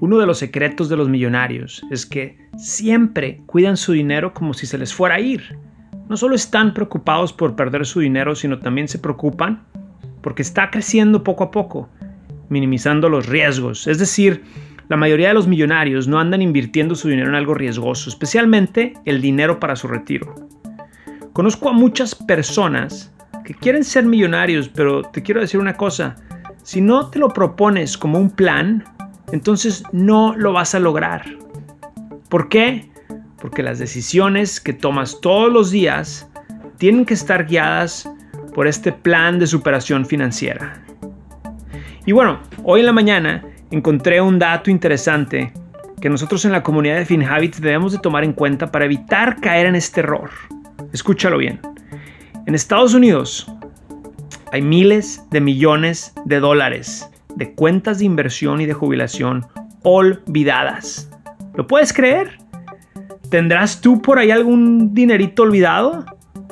Uno de los secretos de los millonarios es que siempre cuidan su dinero como si se les fuera a ir. No solo están preocupados por perder su dinero, sino también se preocupan porque está creciendo poco a poco, minimizando los riesgos. Es decir, la mayoría de los millonarios no andan invirtiendo su dinero en algo riesgoso, especialmente el dinero para su retiro. Conozco a muchas personas que quieren ser millonarios, pero te quiero decir una cosa, si no te lo propones como un plan, entonces no lo vas a lograr. ¿Por qué? Porque las decisiones que tomas todos los días tienen que estar guiadas por este plan de superación financiera. Y bueno, hoy en la mañana encontré un dato interesante que nosotros en la comunidad de FinHabits debemos de tomar en cuenta para evitar caer en este error. Escúchalo bien. En Estados Unidos hay miles de millones de dólares de cuentas de inversión y de jubilación olvidadas. ¿Lo puedes creer? ¿Tendrás tú por ahí algún dinerito olvidado?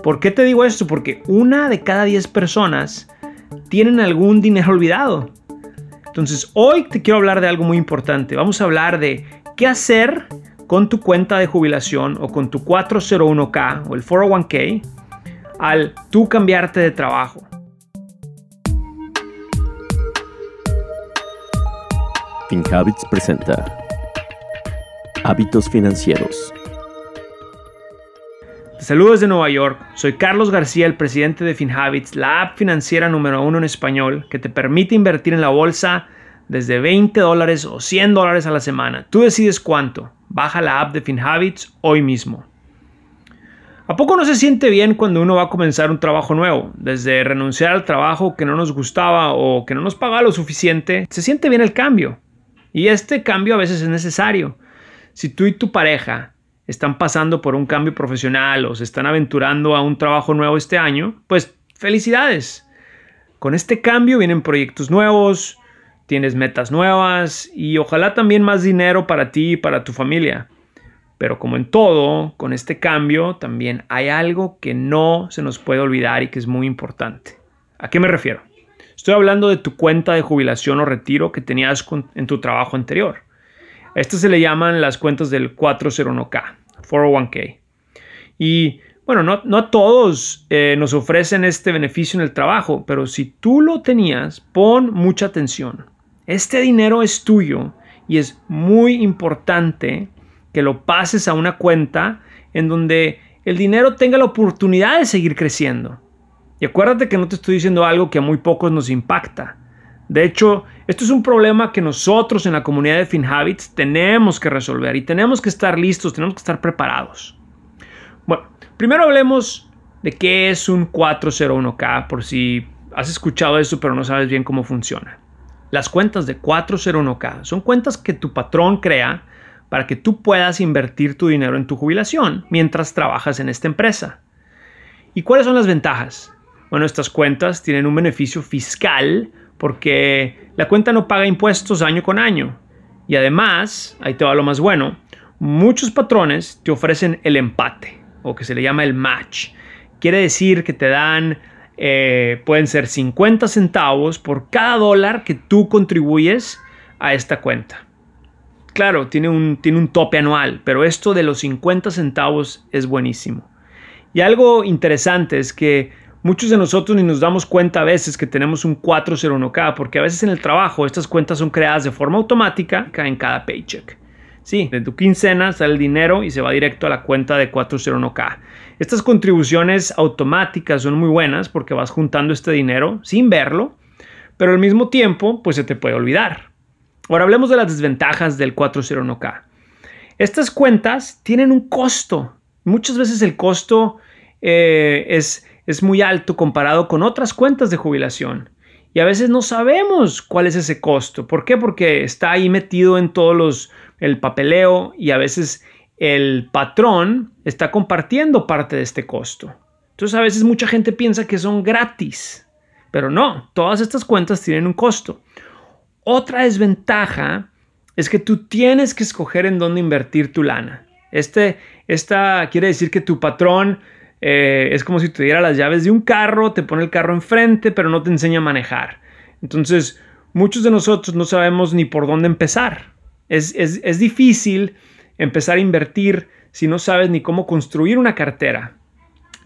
¿Por qué te digo esto? Porque una de cada diez personas tienen algún dinero olvidado. Entonces, hoy te quiero hablar de algo muy importante. Vamos a hablar de qué hacer con tu cuenta de jubilación o con tu 401k o el 401k al tú cambiarte de trabajo. FinHabits presenta Hábitos Financieros. Saludos de Nueva York, soy Carlos García, el presidente de FinHabits, la app financiera número uno en español que te permite invertir en la bolsa desde 20 dólares o 100 dólares a la semana. Tú decides cuánto. Baja la app de FinHabits hoy mismo. ¿A poco no se siente bien cuando uno va a comenzar un trabajo nuevo? Desde renunciar al trabajo que no nos gustaba o que no nos pagaba lo suficiente, se siente bien el cambio. Y este cambio a veces es necesario. Si tú y tu pareja están pasando por un cambio profesional o se están aventurando a un trabajo nuevo este año, pues felicidades. Con este cambio vienen proyectos nuevos, tienes metas nuevas y ojalá también más dinero para ti y para tu familia. Pero como en todo, con este cambio también hay algo que no se nos puede olvidar y que es muy importante. ¿A qué me refiero? Estoy hablando de tu cuenta de jubilación o retiro que tenías en tu trabajo anterior. Estas se le llaman las cuentas del 401k, 401k. Y bueno, no, a todos eh, nos ofrecen este beneficio en el trabajo, pero si tú lo tenías, pon mucha atención. Este dinero es tuyo y es muy importante que lo pases a una cuenta en donde el dinero tenga la oportunidad de seguir creciendo. Y acuérdate que no te estoy diciendo algo que a muy pocos nos impacta. De hecho, esto es un problema que nosotros en la comunidad de FinHabits tenemos que resolver y tenemos que estar listos, tenemos que estar preparados. Bueno, primero hablemos de qué es un 401k, por si has escuchado eso pero no sabes bien cómo funciona. Las cuentas de 401k son cuentas que tu patrón crea para que tú puedas invertir tu dinero en tu jubilación mientras trabajas en esta empresa. ¿Y cuáles son las ventajas? Bueno, estas cuentas tienen un beneficio fiscal porque la cuenta no paga impuestos año con año. Y además, ahí te va lo más bueno, muchos patrones te ofrecen el empate, o que se le llama el match. Quiere decir que te dan, eh, pueden ser 50 centavos por cada dólar que tú contribuyes a esta cuenta. Claro, tiene un, tiene un tope anual, pero esto de los 50 centavos es buenísimo. Y algo interesante es que Muchos de nosotros ni nos damos cuenta a veces que tenemos un 401k, porque a veces en el trabajo estas cuentas son creadas de forma automática en cada paycheck. Sí, de tu quincena sale el dinero y se va directo a la cuenta de 401k. Estas contribuciones automáticas son muy buenas porque vas juntando este dinero sin verlo, pero al mismo tiempo pues se te puede olvidar. Ahora hablemos de las desventajas del 401k. Estas cuentas tienen un costo. Muchas veces el costo eh, es es muy alto comparado con otras cuentas de jubilación. Y a veces no sabemos cuál es ese costo. ¿Por qué? Porque está ahí metido en todos los el papeleo y a veces el patrón está compartiendo parte de este costo. Entonces a veces mucha gente piensa que son gratis, pero no, todas estas cuentas tienen un costo. Otra desventaja es que tú tienes que escoger en dónde invertir tu lana. Este, esta quiere decir que tu patrón eh, es como si te diera las llaves de un carro, te pone el carro enfrente, pero no te enseña a manejar. Entonces, muchos de nosotros no sabemos ni por dónde empezar. Es, es difícil empezar a invertir si no sabes ni cómo construir una cartera.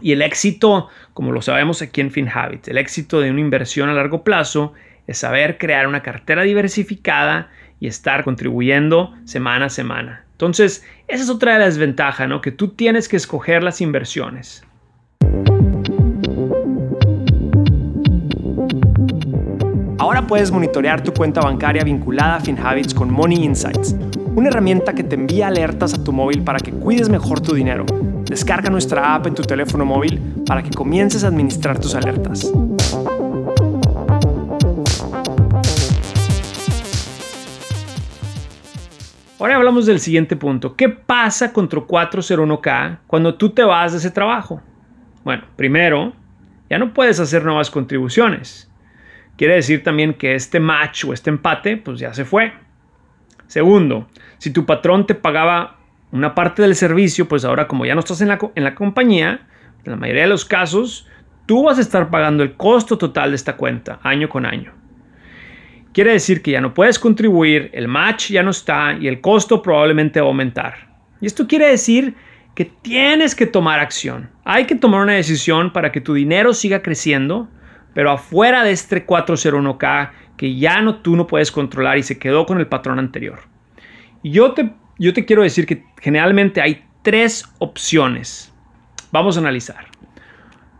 Y el éxito, como lo sabemos aquí en FinHabit, el éxito de una inversión a largo plazo es saber crear una cartera diversificada y estar contribuyendo semana a semana. Entonces, esa es otra de las desventajas, ¿no? Que tú tienes que escoger las inversiones. Ahora puedes monitorear tu cuenta bancaria vinculada a FinHabits con Money Insights, una herramienta que te envía alertas a tu móvil para que cuides mejor tu dinero. Descarga nuestra app en tu teléfono móvil para que comiences a administrar tus alertas. Ahora hablamos del siguiente punto. ¿Qué pasa con tu 401k cuando tú te vas de ese trabajo? Bueno, primero, ya no puedes hacer nuevas contribuciones. Quiere decir también que este match o este empate, pues ya se fue. Segundo, si tu patrón te pagaba una parte del servicio, pues ahora como ya no estás en la, en la compañía, en la mayoría de los casos, tú vas a estar pagando el costo total de esta cuenta año con año. Quiere decir que ya no puedes contribuir, el match ya no está y el costo probablemente va a aumentar. Y esto quiere decir que tienes que tomar acción. Hay que tomar una decisión para que tu dinero siga creciendo, pero afuera de este 401k que ya no tú no puedes controlar y se quedó con el patrón anterior. Y yo te, yo te quiero decir que generalmente hay tres opciones. Vamos a analizar.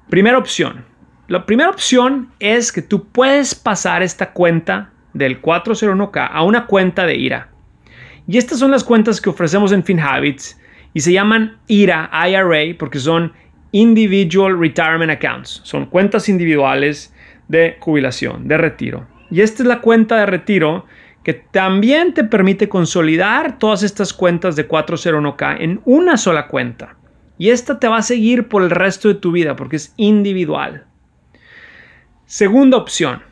Primera opción. La primera opción es que tú puedes pasar esta cuenta del 401k a una cuenta de IRA. Y estas son las cuentas que ofrecemos en FinHabits y se llaman IRA, IRA, porque son Individual Retirement Accounts. Son cuentas individuales de jubilación, de retiro. Y esta es la cuenta de retiro que también te permite consolidar todas estas cuentas de 401k en una sola cuenta. Y esta te va a seguir por el resto de tu vida porque es individual. Segunda opción,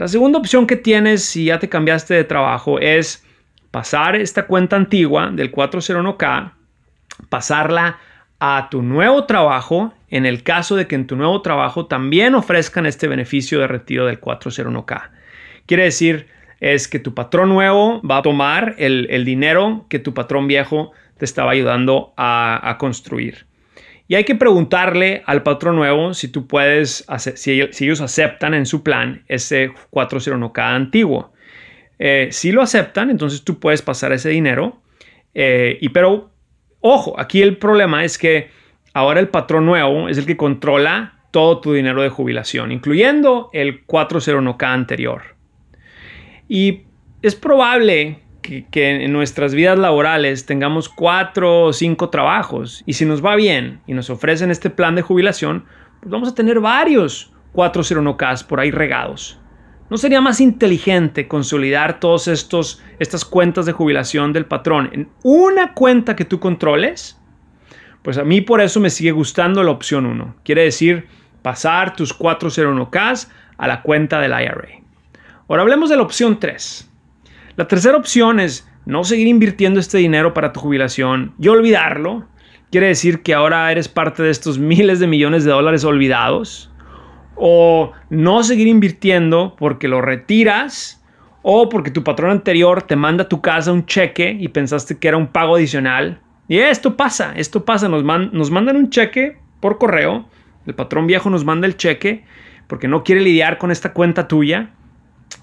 la segunda opción que tienes si ya te cambiaste de trabajo es pasar esta cuenta antigua del 401k, pasarla a tu nuevo trabajo en el caso de que en tu nuevo trabajo también ofrezcan este beneficio de retiro del 401k. Quiere decir, es que tu patrón nuevo va a tomar el, dinero que tu patrón viejo te estaba ayudando a construir. Y hay que preguntarle al patrón nuevo si tú puedes, si, ellos aceptan en su plan ese 401k antiguo. Eh, si lo aceptan, entonces tú puedes pasar ese dinero. Eh, y pero, ojo, aquí el problema es que ahora el patrón nuevo es el que controla todo tu dinero de jubilación, incluyendo el 401k anterior. Y es probable que, en nuestras vidas laborales tengamos cuatro o cinco trabajos y si nos va bien y nos ofrecen este plan de jubilación, pues vamos a tener varios 401ks por ahí regados. ¿No sería más inteligente consolidar todas estas cuentas de jubilación del patrón en una cuenta que tú controles? Pues a mí por eso me sigue gustando la opción 1. Quiere decir pasar tus 401ks a la cuenta del IRA. Ahora hablemos de la opción 3. La tercera opción es no seguir invirtiendo este dinero para tu jubilación y olvidarlo. Quiere decir que ahora eres parte de estos miles de millones de dólares olvidados. O no seguir invirtiendo porque lo retiras o porque tu patrón anterior te manda a tu casa un cheque y pensaste que era un pago adicional. Y esto pasa, esto pasa, nos, nos mandan un cheque por correo, el patrón viejo nos manda el cheque porque no quiere lidiar con esta cuenta tuya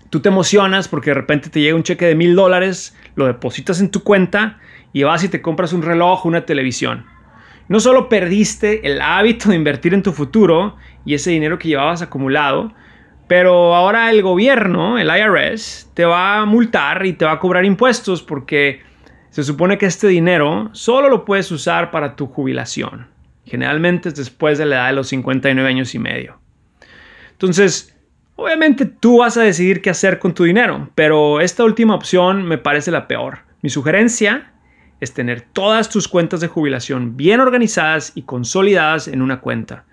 tú te emocionas porque de repente te llega un cheque de mil dólares, lo depositas en tu cuenta y vas y te compras un reloj o una televisión. No solo perdiste el hábito de invertir en tu futuro y ese dinero que llevabas acumulado, pero ahora el gobierno, el IRS, te va a multar y te va a cobrar impuestos porque se supone que este dinero solo lo puedes usar para tu jubilación. Generalmente es después de la edad de los 59 años y medio. Entonces, Obviamente tú vas a decidir qué hacer con tu dinero, pero esta última opción me parece la peor. Mi sugerencia es tener todas tus cuentas de jubilación bien organizadas y consolidadas en una cuenta.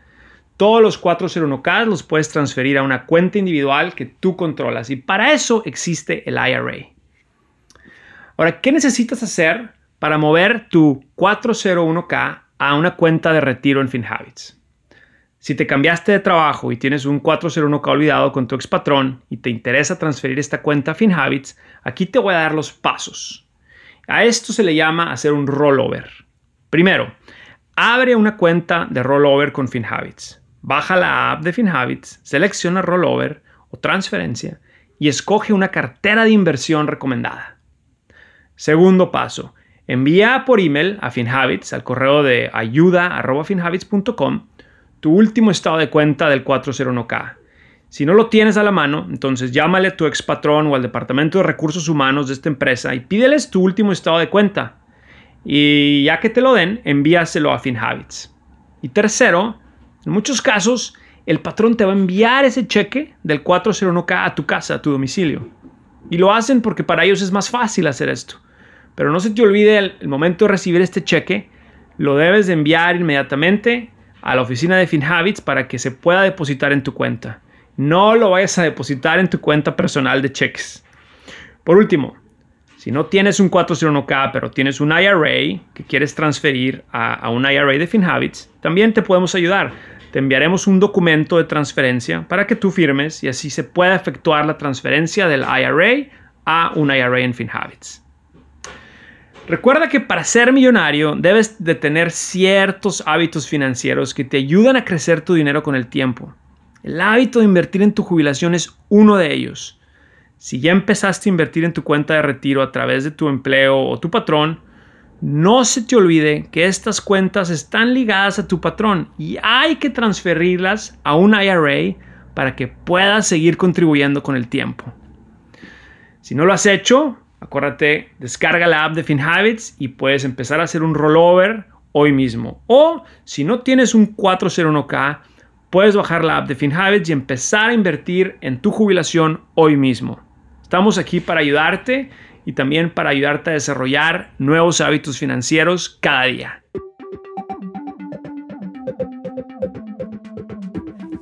Todos los 401k los puedes transferir a una cuenta individual que tú controlas y para eso existe el IRA. Ahora, ¿qué necesitas hacer para mover tu 401k a una cuenta de retiro en FinHabits? Si te cambiaste de trabajo y tienes un 401k olvidado con tu ex patrón y te interesa transferir esta cuenta a FinHabits, aquí te voy a dar los pasos. A esto se le llama hacer un rollover. Primero, abre una cuenta de rollover con FinHabits. Baja la app de FinHabits, selecciona rollover o transferencia y escoge una cartera de inversión recomendada. Segundo paso, envía por email a FinHabits al correo de ayuda.finhabits.com tu último estado de cuenta del 401k. Si no lo tienes a la mano, entonces llámale a tu ex patrón o al departamento de recursos humanos de esta empresa y pídeles tu último estado de cuenta. Y ya que te lo den, envíaselo a FinHabits. Y tercero, en muchos casos, el patrón te va a enviar ese cheque del 401k a tu casa, a tu domicilio. Y lo hacen porque para ellos es más fácil hacer esto. Pero no se te olvide el, momento de recibir este cheque, lo debes de enviar inmediatamente a la oficina de FinHabits para que se pueda depositar en tu cuenta. No lo vayas a depositar en tu cuenta personal de cheques. Por último, si no tienes un 401k, pero tienes un IRA que quieres transferir a, a un IRA de FinHabits, también te podemos ayudar te enviaremos un documento de transferencia para que tú firmes y así se pueda efectuar la transferencia del IRA a un IRA en FinHabits. Recuerda que para ser millonario debes de tener ciertos hábitos financieros que te ayudan a crecer tu dinero con el tiempo. El hábito de invertir en tu jubilación es uno de ellos. Si ya empezaste a invertir en tu cuenta de retiro a través de tu empleo o tu patrón, no se te olvide que estas cuentas están ligadas a tu patrón y hay que transferirlas a un IRA para que puedas seguir contribuyendo con el tiempo. Si no lo has hecho, acuérdate, descarga la app de FinHabits y puedes empezar a hacer un rollover hoy mismo. O si no tienes un 401k, puedes bajar la app de FinHabits y empezar a invertir en tu jubilación hoy mismo. Estamos aquí para ayudarte y también para ayudarte a desarrollar nuevos hábitos financieros cada día.